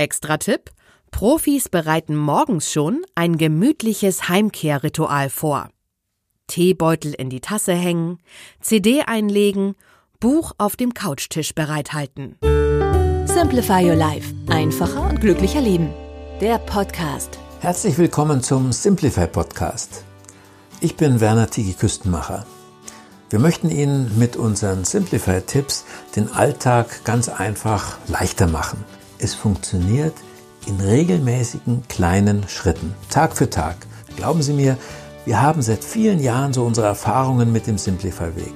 Extra-Tipp: Profis bereiten morgens schon ein gemütliches Heimkehrritual vor. Teebeutel in die Tasse hängen, CD einlegen, Buch auf dem Couchtisch bereithalten. Simplify Your Life. Einfacher und glücklicher Leben. Der Podcast. Herzlich willkommen zum Simplify Podcast. Ich bin Werner Tigi Küstenmacher. Wir möchten Ihnen mit unseren Simplify-Tipps den Alltag ganz einfach leichter machen. Es funktioniert in regelmäßigen kleinen Schritten, Tag für Tag. Glauben Sie mir, wir haben seit vielen Jahren so unsere Erfahrungen mit dem Simplify-Weg.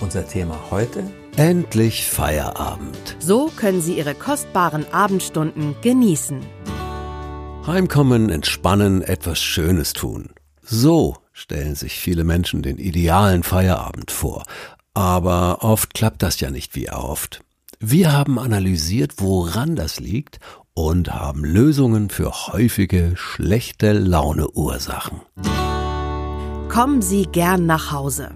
Unser Thema heute? Endlich Feierabend. So können Sie Ihre kostbaren Abendstunden genießen. Heimkommen, entspannen, etwas Schönes tun. So stellen sich viele Menschen den idealen Feierabend vor. Aber oft klappt das ja nicht wie oft. Wir haben analysiert, woran das liegt und haben Lösungen für häufige schlechte Launeursachen. Kommen Sie gern nach Hause.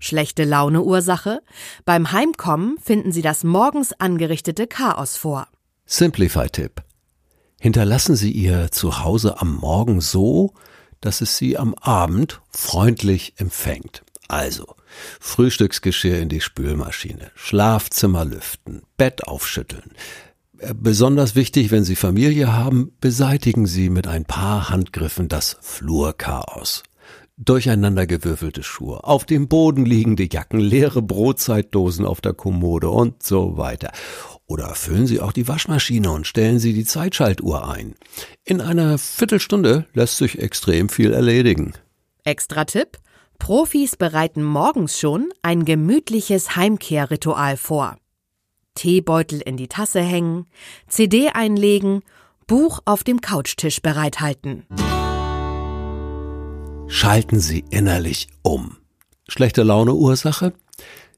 Schlechte Launeursache? Beim Heimkommen finden Sie das morgens angerichtete Chaos vor. Simplify-Tipp. Hinterlassen Sie Ihr Zuhause am Morgen so, dass es sie am Abend freundlich empfängt. Also, Frühstücksgeschirr in die Spülmaschine, Schlafzimmer lüften, Bett aufschütteln. Äh, besonders wichtig, wenn Sie Familie haben, beseitigen Sie mit ein paar Handgriffen das Flurchaos. Durcheinandergewürfelte Schuhe, auf dem Boden liegende Jacken, leere Brotzeitdosen auf der Kommode und so weiter. Oder füllen Sie auch die Waschmaschine und stellen Sie die Zeitschaltuhr ein. In einer Viertelstunde lässt sich extrem viel erledigen. Extra Tipp: Profis bereiten morgens schon ein gemütliches Heimkehrritual vor. Teebeutel in die Tasse hängen, CD einlegen, Buch auf dem Couchtisch bereithalten. Schalten Sie innerlich um. Schlechte Laune Ursache?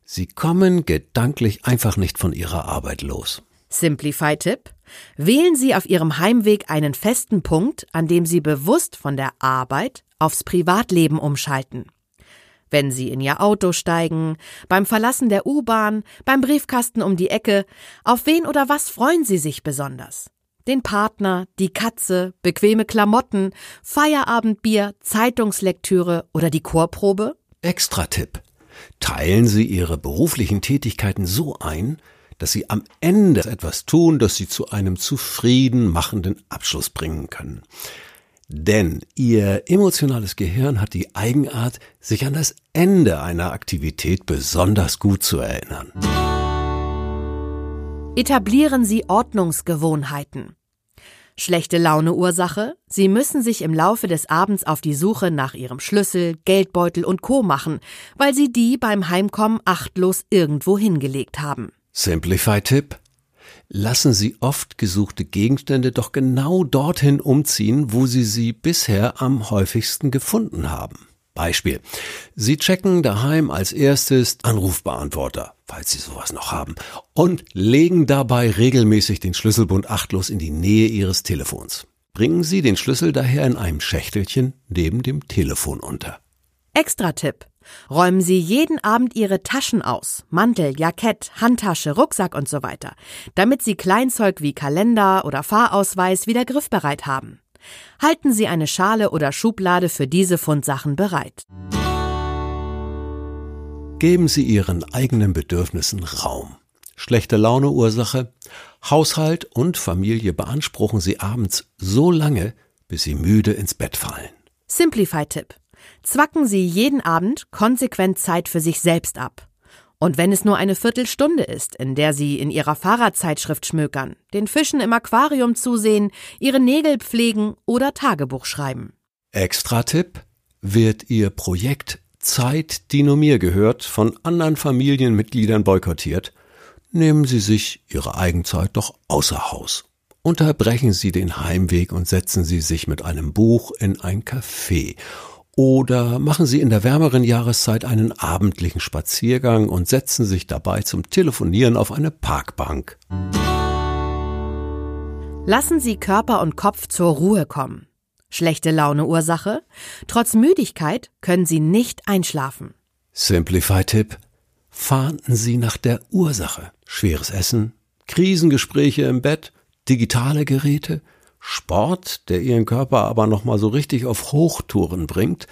Sie kommen gedanklich einfach nicht von Ihrer Arbeit los. Simplify-Tipp. Wählen Sie auf Ihrem Heimweg einen festen Punkt, an dem Sie bewusst von der Arbeit aufs Privatleben umschalten. Wenn Sie in Ihr Auto steigen, beim Verlassen der U-Bahn, beim Briefkasten um die Ecke, auf wen oder was freuen Sie sich besonders? Den Partner, die Katze, bequeme Klamotten, Feierabendbier, Zeitungslektüre oder die Chorprobe? Extra-Tipp. Teilen Sie Ihre beruflichen Tätigkeiten so ein, dass Sie am Ende etwas tun, das Sie zu einem zufrieden machenden Abschluss bringen können. Denn Ihr emotionales Gehirn hat die Eigenart, sich an das Ende einer Aktivität besonders gut zu erinnern. Etablieren Sie Ordnungsgewohnheiten. Schlechte Laune Ursache? Sie müssen sich im Laufe des Abends auf die Suche nach Ihrem Schlüssel, Geldbeutel und Co. machen, weil Sie die beim Heimkommen achtlos irgendwo hingelegt haben. Simplify-Tipp. Lassen Sie oft gesuchte Gegenstände doch genau dorthin umziehen, wo Sie sie bisher am häufigsten gefunden haben. Beispiel. Sie checken daheim als erstes Anrufbeantworter, falls Sie sowas noch haben, und legen dabei regelmäßig den Schlüsselbund achtlos in die Nähe Ihres Telefons. Bringen Sie den Schlüssel daher in einem Schächtelchen neben dem Telefon unter. Extra-Tipp. Räumen Sie jeden Abend Ihre Taschen aus, Mantel, Jackett, Handtasche, Rucksack und so weiter, damit Sie Kleinzeug wie Kalender oder Fahrausweis wieder griffbereit haben. Halten Sie eine Schale oder Schublade für diese Fundsachen bereit. Geben Sie Ihren eigenen Bedürfnissen Raum. Schlechte Laune Ursache. Haushalt und Familie beanspruchen Sie abends so lange, bis Sie müde ins Bett fallen. Simplify-Tipp. Zwacken Sie jeden Abend konsequent Zeit für sich selbst ab. Und wenn es nur eine Viertelstunde ist, in der Sie in Ihrer Fahrradzeitschrift schmökern, den Fischen im Aquarium zusehen, Ihre Nägel pflegen oder Tagebuch schreiben. Extra-Tipp. Wird Ihr Projekt Zeit, die nur mir gehört, von anderen Familienmitgliedern boykottiert, nehmen Sie sich Ihre Eigenzeit doch außer Haus. Unterbrechen Sie den Heimweg und setzen Sie sich mit einem Buch in ein Café oder machen Sie in der wärmeren Jahreszeit einen abendlichen Spaziergang und setzen sich dabei zum Telefonieren auf eine Parkbank. Lassen Sie Körper und Kopf zur Ruhe kommen. Schlechte Laune Ursache? Trotz Müdigkeit können Sie nicht einschlafen. Simplify-Tipp. Fahnden Sie nach der Ursache. Schweres Essen, Krisengespräche im Bett, digitale Geräte, Sport, der Ihren Körper aber nochmal so richtig auf Hochtouren bringt,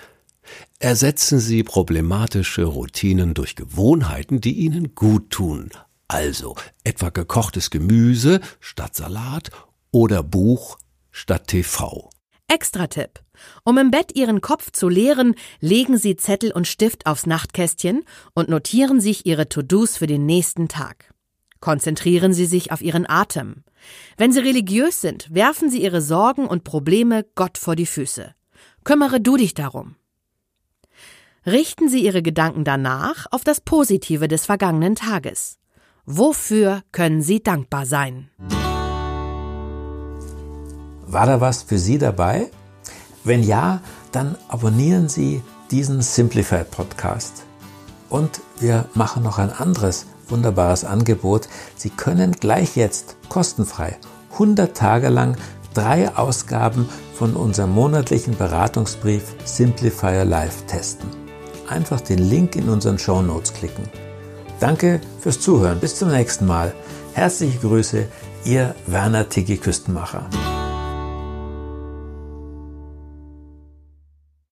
ersetzen Sie problematische Routinen durch Gewohnheiten, die Ihnen gut tun. Also etwa gekochtes Gemüse statt Salat oder Buch statt TV. Extra-Tipp. Um im Bett Ihren Kopf zu leeren, legen Sie Zettel und Stift aufs Nachtkästchen und notieren sich Ihre To-Dos für den nächsten Tag. Konzentrieren Sie sich auf Ihren Atem. Wenn Sie religiös sind, werfen Sie Ihre Sorgen und Probleme Gott vor die Füße. Kümmere du dich darum. Richten Sie Ihre Gedanken danach auf das Positive des vergangenen Tages. Wofür können Sie dankbar sein? War da was für Sie dabei? Wenn ja, dann abonnieren Sie diesen Simplified Podcast. Und wir machen noch ein anderes wunderbares Angebot. Sie können gleich jetzt kostenfrei 100 Tage lang drei Ausgaben von unserem monatlichen Beratungsbrief Simplify Your Life testen. Einfach den Link in unseren Show Notes klicken. Danke fürs Zuhören. Bis zum nächsten Mal. Herzliche Grüße, Ihr Werner Tiggi Küstenmacher.